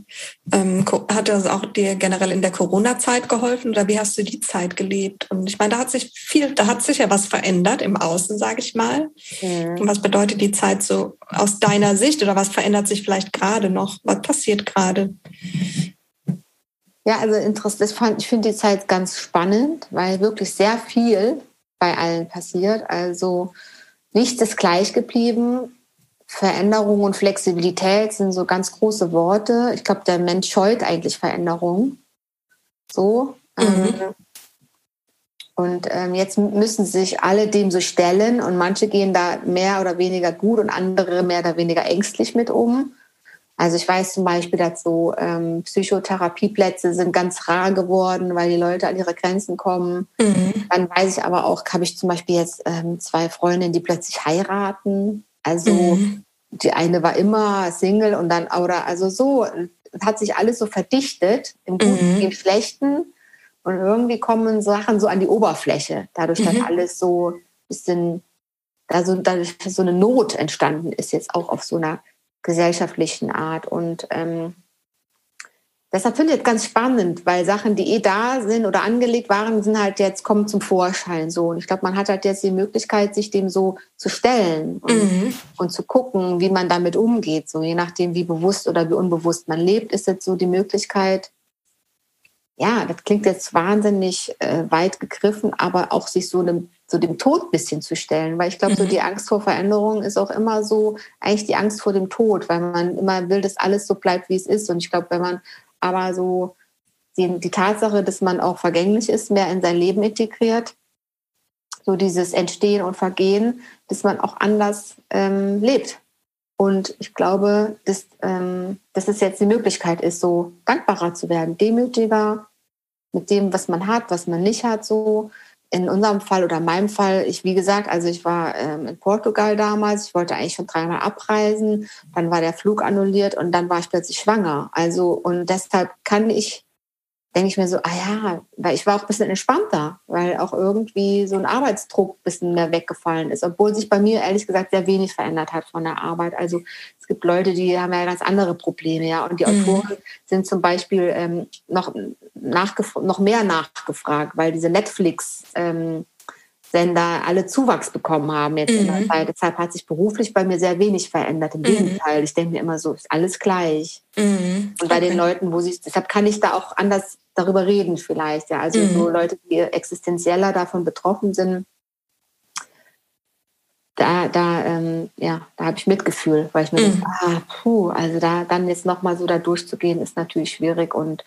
Speaker 1: ähm, hat das auch dir generell in der Corona-Zeit geholfen oder wie hast du die Zeit gelebt? Und ich meine, da hat sich viel, da hat sich ja was verändert im Außen, sage ich mal. Mhm. Und was bedeutet die Zeit so aus deiner Sicht oder was verändert sich vielleicht gerade noch? Was passiert gerade?
Speaker 2: Ja, also interessant. Ich finde die Zeit ganz spannend, weil wirklich sehr viel bei allen passiert. Also nichts ist gleich geblieben Veränderung und Flexibilität sind so ganz große Worte. Ich glaube, der Mensch scheut eigentlich Veränderung. So. Mhm. Ähm, und ähm, jetzt müssen sich alle dem so stellen und manche gehen da mehr oder weniger gut und andere mehr oder weniger ängstlich mit um. Also ich weiß zum Beispiel, dass so ähm, Psychotherapieplätze sind ganz rar geworden, weil die Leute an ihre Grenzen kommen. Mhm. Dann weiß ich aber auch, habe ich zum Beispiel jetzt ähm, zwei Freundinnen, die plötzlich heiraten. Also mhm. die eine war immer Single und dann, oder also so, hat sich alles so verdichtet, im Guten, mhm. im Schlechten. Und irgendwie kommen Sachen so an die Oberfläche, dadurch, dass mhm. alles so ein bisschen, also dadurch, dass so eine Not entstanden ist, jetzt auch auf so einer gesellschaftlichen Art. Und ähm, Deshalb finde ich es ganz spannend, weil Sachen, die eh da sind oder angelegt waren, sind halt jetzt kommen zum Vorschein so. Und ich glaube, man hat halt jetzt die Möglichkeit, sich dem so zu stellen und, mhm. und, zu gucken, wie man damit umgeht. So je nachdem, wie bewusst oder wie unbewusst man lebt, ist jetzt so die Möglichkeit. Ja, das klingt jetzt wahnsinnig äh, weit gegriffen, aber auch sich so dem, so dem Tod ein bisschen zu stellen. Weil ich glaube, mhm. so die Angst vor Veränderung ist auch immer so eigentlich die Angst vor dem Tod, weil man immer will, dass alles so bleibt, wie es ist. Und ich glaube, wenn man aber so die, die Tatsache, dass man auch vergänglich ist, mehr in sein Leben integriert. So dieses Entstehen und Vergehen, dass man auch anders ähm, lebt. Und ich glaube, dass, ähm, dass es jetzt die Möglichkeit ist, so dankbarer zu werden, demütiger mit dem, was man hat, was man nicht hat, so in unserem Fall oder meinem Fall, ich, wie gesagt, also ich war ähm, in Portugal damals, ich wollte eigentlich schon dreimal abreisen, dann war der Flug annulliert und dann war ich plötzlich schwanger. Also, und deshalb kann ich denke ich mir so, ah ja, weil ich war auch ein bisschen entspannter, weil auch irgendwie so ein Arbeitsdruck ein bisschen mehr weggefallen ist, obwohl sich bei mir ehrlich gesagt sehr wenig verändert hat von der Arbeit. Also es gibt Leute, die haben ja ganz andere Probleme, ja, und die mhm. Autoren sind zum Beispiel ähm, noch, noch mehr nachgefragt, weil diese Netflix ähm, Sender alle Zuwachs bekommen haben jetzt mhm. in der mhm. Zeit. Deshalb hat sich beruflich bei mir sehr wenig verändert. Im mhm. Gegenteil, ich denke mir immer so, ist alles gleich. Mhm. Und bei okay. den Leuten, wo sich, deshalb kann ich da auch anders darüber reden vielleicht. Ja, also so mhm. Leute, die existenzieller davon betroffen sind, da, da, ähm, ja, da habe ich Mitgefühl, weil ich mir mhm. denke, ah, puh, also da dann jetzt nochmal so da durchzugehen, ist natürlich schwierig und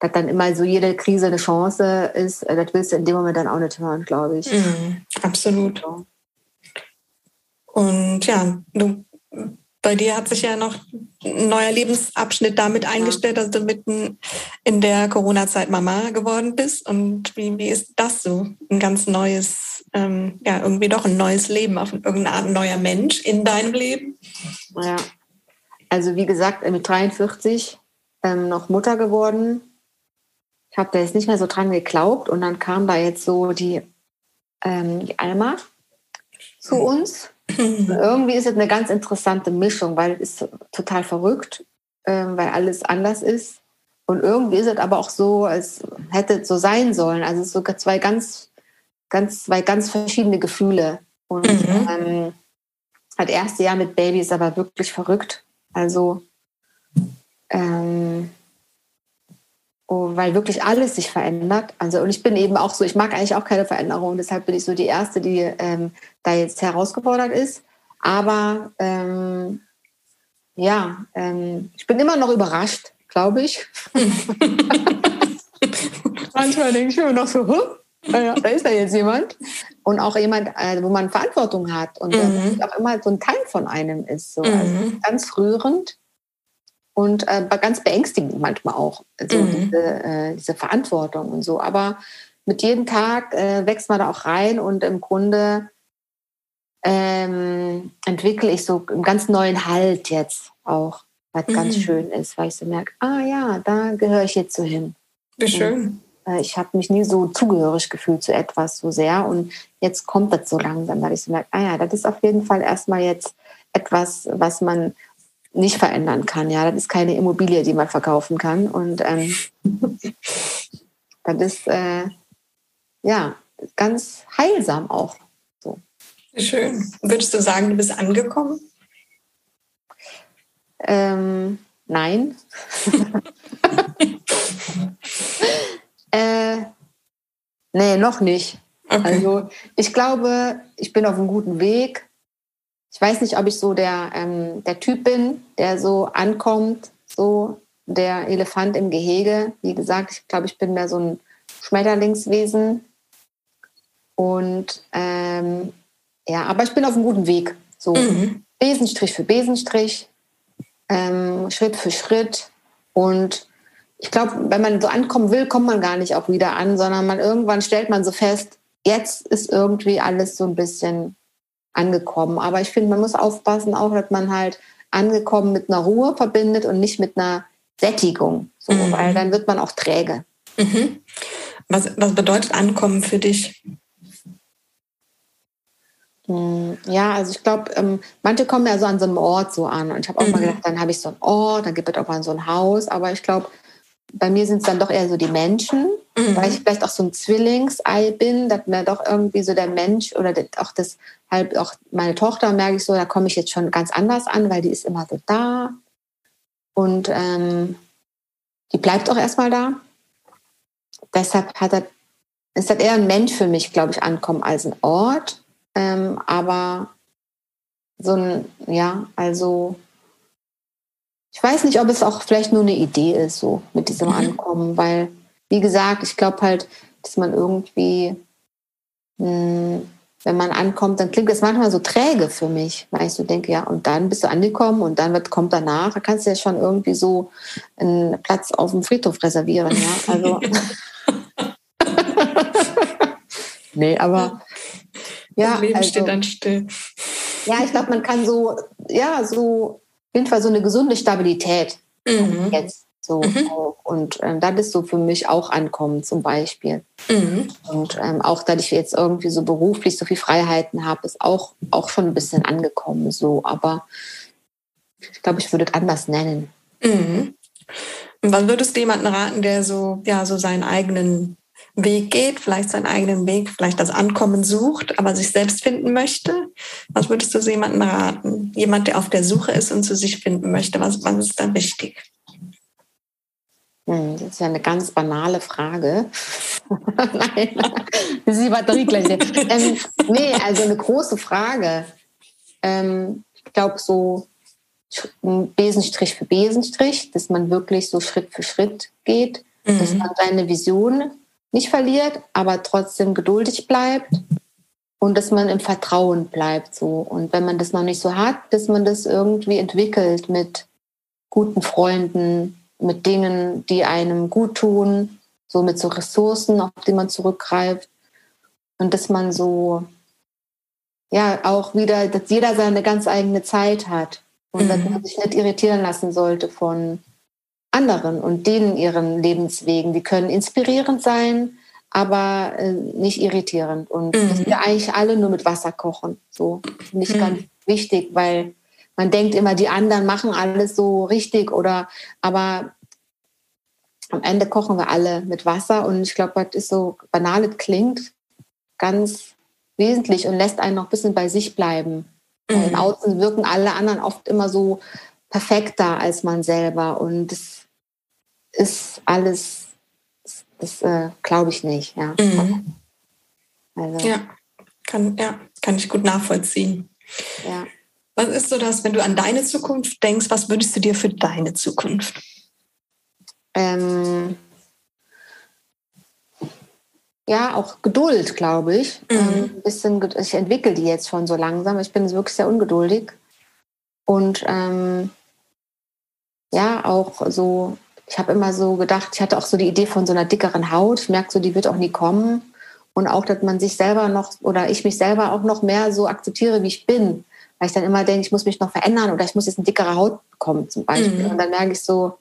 Speaker 2: dass dann immer so jede Krise eine Chance ist, äh, das willst du in dem Moment dann auch nicht hören, glaube ich.
Speaker 1: Mhm, absolut. Und ja, du, bei dir hat sich ja noch ein neuer Lebensabschnitt damit eingestellt, dass du mitten in der Corona-Zeit Mama geworden bist. Und wie, wie ist das so? Ein ganz neues, ähm, ja, irgendwie doch ein neues Leben, auf irgendeine Art ein neuer Mensch in deinem Leben?
Speaker 2: Ja, also wie gesagt, mit 43 ähm, noch Mutter geworden ich habe da jetzt nicht mehr so dran geglaubt und dann kam da jetzt so die, ähm, die Alma zu mhm. uns. Irgendwie ist es eine ganz interessante Mischung, weil es ist total verrückt, ähm, weil alles anders ist. Und irgendwie ist es aber auch so, als hätte es so sein sollen. Also es sind sogar zwei ganz, ganz, zwei ganz verschiedene Gefühle. Und mhm. ähm, das erste Jahr mit Baby ist aber wirklich verrückt. Also ähm, Oh, weil wirklich alles sich verändert. Also und ich bin eben auch so, ich mag eigentlich auch keine Veränderung, deshalb bin ich so die Erste, die ähm, da jetzt herausgefordert ist. Aber ähm, ja, ähm, ich bin immer noch überrascht, glaube ich. [laughs] Manchmal denke ich mir noch so, huh? ja, da ist ja jetzt jemand. Und auch jemand, äh, wo man Verantwortung hat und mhm. auch immer so ein Teil von einem ist. So. Also mhm. ganz rührend und äh, ganz beängstigend manchmal auch, so mhm. diese, äh, diese Verantwortung und so. Aber mit jedem Tag äh, wächst man da auch rein und im Grunde ähm, entwickle ich so einen ganz neuen Halt jetzt auch, was mhm. ganz schön ist, weil ich so merke, ah ja, da gehöre ich jetzt so hin.
Speaker 1: Wie schön.
Speaker 2: Und, äh, ich habe mich nie so zugehörig gefühlt zu etwas so sehr und jetzt kommt das so langsam, weil ich so merke, ah ja, das ist auf jeden Fall erstmal jetzt etwas, was man nicht verändern kann. Ja, das ist keine Immobilie, die man verkaufen kann. Und ähm, [laughs] das ist äh, ja ganz heilsam auch. So.
Speaker 1: Schön. Würdest du sagen, du bist angekommen?
Speaker 2: Ähm, nein. [laughs] äh, nee, noch nicht. Okay. Also ich glaube, ich bin auf einem guten Weg ich weiß nicht, ob ich so der, ähm, der Typ bin, der so ankommt, so der Elefant im Gehege. Wie gesagt, ich glaube, ich bin mehr so ein Schmetterlingswesen. Und ähm, ja, aber ich bin auf einem guten Weg. So mhm. Besenstrich für Besenstrich, ähm, Schritt für Schritt. Und ich glaube, wenn man so ankommen will, kommt man gar nicht auch wieder an, sondern man irgendwann stellt man so fest, jetzt ist irgendwie alles so ein bisschen angekommen. Aber ich finde, man muss aufpassen, auch, dass man halt angekommen mit einer Ruhe verbindet und nicht mit einer Sättigung. So, mhm. Weil dann wird man auch träge.
Speaker 1: Mhm. Was, was bedeutet ankommen für dich?
Speaker 2: Hm, ja, also ich glaube, ähm, manche kommen ja so an so einem Ort so an. Und ich habe auch mhm. mal gedacht, dann habe ich so einen Ort, dann gibt es auch mal so ein Haus. Aber ich glaube, bei mir sind es dann doch eher so die Menschen, mhm. weil ich vielleicht auch so ein Zwillingsei bin, dass mir doch irgendwie so der Mensch oder auch das halt auch meine Tochter merke ich so, da komme ich jetzt schon ganz anders an, weil die ist immer so da und ähm, die bleibt auch erstmal da. Deshalb hat er, ist das eher ein Mensch für mich, glaube ich, ankommen als ein Ort. Ähm, aber so ein, ja, also ich weiß nicht, ob es auch vielleicht nur eine Idee ist, so mit diesem mhm. Ankommen, weil, wie gesagt, ich glaube halt, dass man irgendwie, mh, hm, wenn man ankommt, dann klingt das manchmal so träge für mich, weil ich so denke, ja, und dann bist du angekommen und dann wird, kommt danach, da kannst du ja schon irgendwie so einen Platz auf dem Friedhof reservieren, ja. Also. [laughs] [laughs] nee, aber
Speaker 1: ja. Das Leben also, steht dann still.
Speaker 2: Ja, ich glaube, man kann so, ja, so, jeden Fall so eine gesunde Stabilität mhm. jetzt so mhm. und ähm, das ist so für mich auch Ankommen zum Beispiel. Mhm. Und ähm, auch, dass ich jetzt irgendwie so beruflich so viel Freiheiten habe, ist auch, auch schon ein bisschen angekommen so. Aber ich glaube, ich würde es anders nennen.
Speaker 1: Mhm. Und was würdest du jemanden raten, der so, ja, so seinen eigenen Weg geht, vielleicht seinen eigenen Weg, vielleicht das Ankommen sucht, aber sich selbst finden möchte? Was würdest du so jemandem raten? Jemand, der auf der Suche ist und zu sich finden möchte, was, was ist da wichtig?
Speaker 2: Hm, das ist ja eine ganz banale Frage. [laughs] Nein, das ist die Batterie gleich. [laughs] ähm, nee, also eine große Frage. Ähm, ich glaube, so Besenstrich für Besenstrich, dass man wirklich so Schritt für Schritt geht, mhm. dass man seine Vision nicht verliert, aber trotzdem geduldig bleibt und dass man im Vertrauen bleibt. So. Und wenn man das noch nicht so hat, dass man das irgendwie entwickelt mit guten Freunden, mit Dingen, die einem gut tun, so mit so Ressourcen, auf die man zurückgreift. Und dass man so, ja, auch wieder, dass jeder seine ganz eigene Zeit hat und mhm. dass man sich nicht irritieren lassen sollte von anderen und denen ihren Lebenswegen. Die können inspirierend sein, aber äh, nicht irritierend. Und mhm. dass wir eigentlich alle nur mit Wasser kochen. So nicht mhm. ganz wichtig, weil man denkt immer, die anderen machen alles so richtig oder aber am Ende kochen wir alle mit Wasser und ich glaube, das ist so banal, es klingt ganz wesentlich und lässt einen noch ein bisschen bei sich bleiben. Mhm. Im Außen wirken alle anderen oft immer so perfekter als man selber und das ist alles, das, das äh, glaube ich nicht. Ja.
Speaker 1: Mhm. Also. ja, kann, ja, kann ich gut nachvollziehen. Ja. Was ist so das, wenn du an deine Zukunft denkst, was würdest du dir für deine Zukunft?
Speaker 2: Ähm, ja, auch Geduld, glaube ich. Mhm. Ähm, ein bisschen, ich entwickle die jetzt schon so langsam. Ich bin wirklich sehr ungeduldig. Und ähm, ja, auch so, ich habe immer so gedacht, ich hatte auch so die Idee von so einer dickeren Haut. Ich merke so, die wird auch nie kommen. Und auch, dass man sich selber noch oder ich mich selber auch noch mehr so akzeptiere, wie ich bin weil ich dann immer denke, ich muss mich noch verändern oder ich muss jetzt eine dickere Haut bekommen zum Beispiel. Mhm. Und dann merke ich so,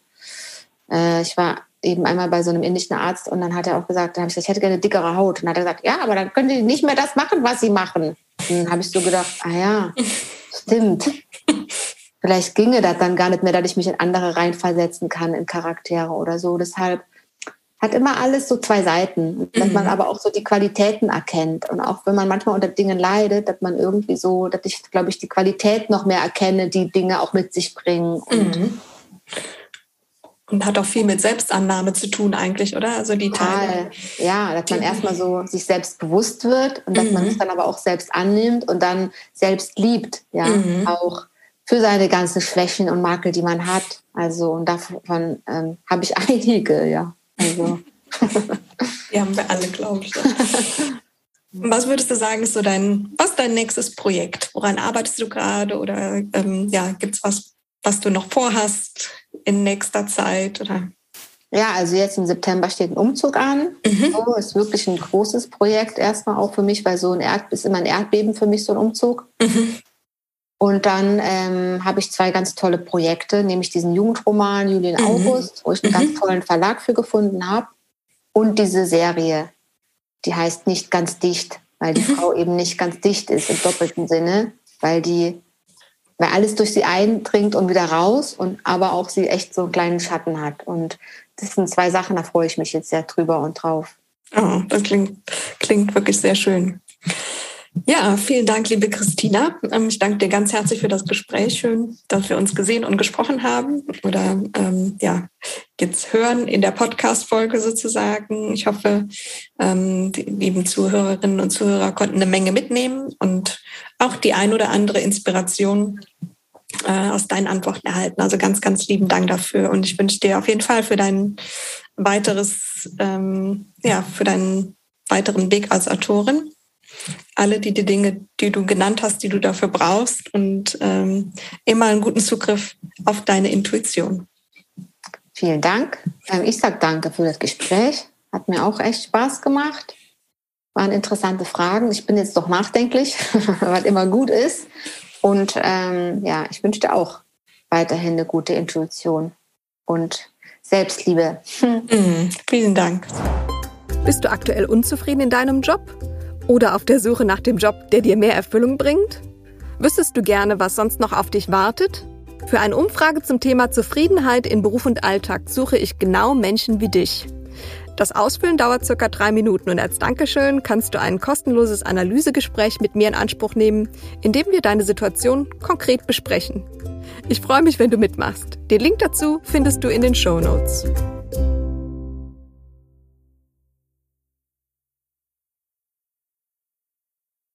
Speaker 2: äh, ich war eben einmal bei so einem indischen Arzt und dann hat er auch gesagt, da habe ich gesagt, ich hätte gerne eine dickere Haut. Und dann hat er gesagt, ja, aber dann können die nicht mehr das machen, was sie machen. Und dann habe ich so gedacht, ah ja, [laughs] stimmt. [laughs] Vielleicht ginge das dann gar nicht mehr, dass ich mich in andere reinversetzen kann, in Charaktere oder so. Deshalb hat immer alles so zwei Seiten, dass man mhm. aber auch so die Qualitäten erkennt. Und auch wenn man manchmal unter Dingen leidet, dass man irgendwie so, dass ich, glaube ich, die Qualität noch mehr erkenne, die Dinge auch mit sich bringen. Und, mhm.
Speaker 1: und hat auch viel mit Selbstannahme zu tun eigentlich, oder? Also die Teile.
Speaker 2: Ja, dass man erstmal so sich selbst bewusst wird und dass mhm. man es dann aber auch selbst annimmt und dann selbst liebt, ja, mhm. auch für seine ganzen Schwächen und Makel, die man hat. Also und davon ähm, habe ich [laughs] einige, ja. Also. [laughs]
Speaker 1: Die haben wir alle, glaube ich. [laughs] Was würdest du sagen, ist so dein, was dein nächstes Projekt? Woran arbeitest du gerade? Oder ähm, ja, gibt es was, was du noch vorhast in nächster Zeit? Oder?
Speaker 2: Ja, also jetzt im September steht ein Umzug an. Mhm. So, ist wirklich ein großes Projekt erstmal auch für mich, weil so ein Erd ist immer ein Erdbeben für mich, so ein Umzug. Mhm. Und dann ähm, habe ich zwei ganz tolle Projekte, nämlich diesen Jugendroman Julien mhm. August, wo ich einen mhm. ganz tollen Verlag für gefunden habe. Und diese Serie, die heißt Nicht ganz dicht, weil die mhm. Frau eben nicht ganz dicht ist im doppelten Sinne, weil die, weil alles durch sie eindringt und wieder raus und aber auch sie echt so einen kleinen Schatten hat. Und das sind zwei Sachen, da freue ich mich jetzt sehr drüber und drauf.
Speaker 1: Oh, das klingt, klingt wirklich sehr schön. Ja, vielen Dank, liebe Christina. Ähm, ich danke dir ganz herzlich für das Gespräch. Schön, dass wir uns gesehen und gesprochen haben oder ähm, ja, jetzt hören in der Podcast-Folge sozusagen. Ich hoffe, ähm, die lieben Zuhörerinnen und Zuhörer konnten eine Menge mitnehmen und auch die ein oder andere Inspiration äh, aus deinen Antworten erhalten. Also ganz, ganz lieben Dank dafür. Und ich wünsche dir auf jeden Fall für dein weiteres, ähm, ja, für deinen weiteren Weg als Autorin alle die, die Dinge, die du genannt hast, die du dafür brauchst und ähm, immer einen guten Zugriff auf deine Intuition.
Speaker 2: Vielen Dank. Ähm, ich sage danke für das Gespräch. Hat mir auch echt Spaß gemacht. Waren interessante Fragen. Ich bin jetzt doch nachdenklich, [laughs] was immer gut ist. Und ähm, ja, ich wünsche dir auch weiterhin eine gute Intuition und Selbstliebe.
Speaker 1: Mm, vielen Dank. Bist du aktuell unzufrieden in deinem Job? Oder auf der Suche nach dem Job, der dir mehr Erfüllung bringt? Wüsstest du gerne, was sonst noch auf dich wartet? Für eine Umfrage zum Thema Zufriedenheit in Beruf und Alltag suche ich genau Menschen wie dich. Das Ausfüllen dauert circa drei Minuten und als Dankeschön kannst du ein kostenloses Analysegespräch mit mir in Anspruch nehmen, in dem wir deine Situation konkret besprechen. Ich freue mich, wenn du mitmachst. Den Link dazu findest du in den Show Notes.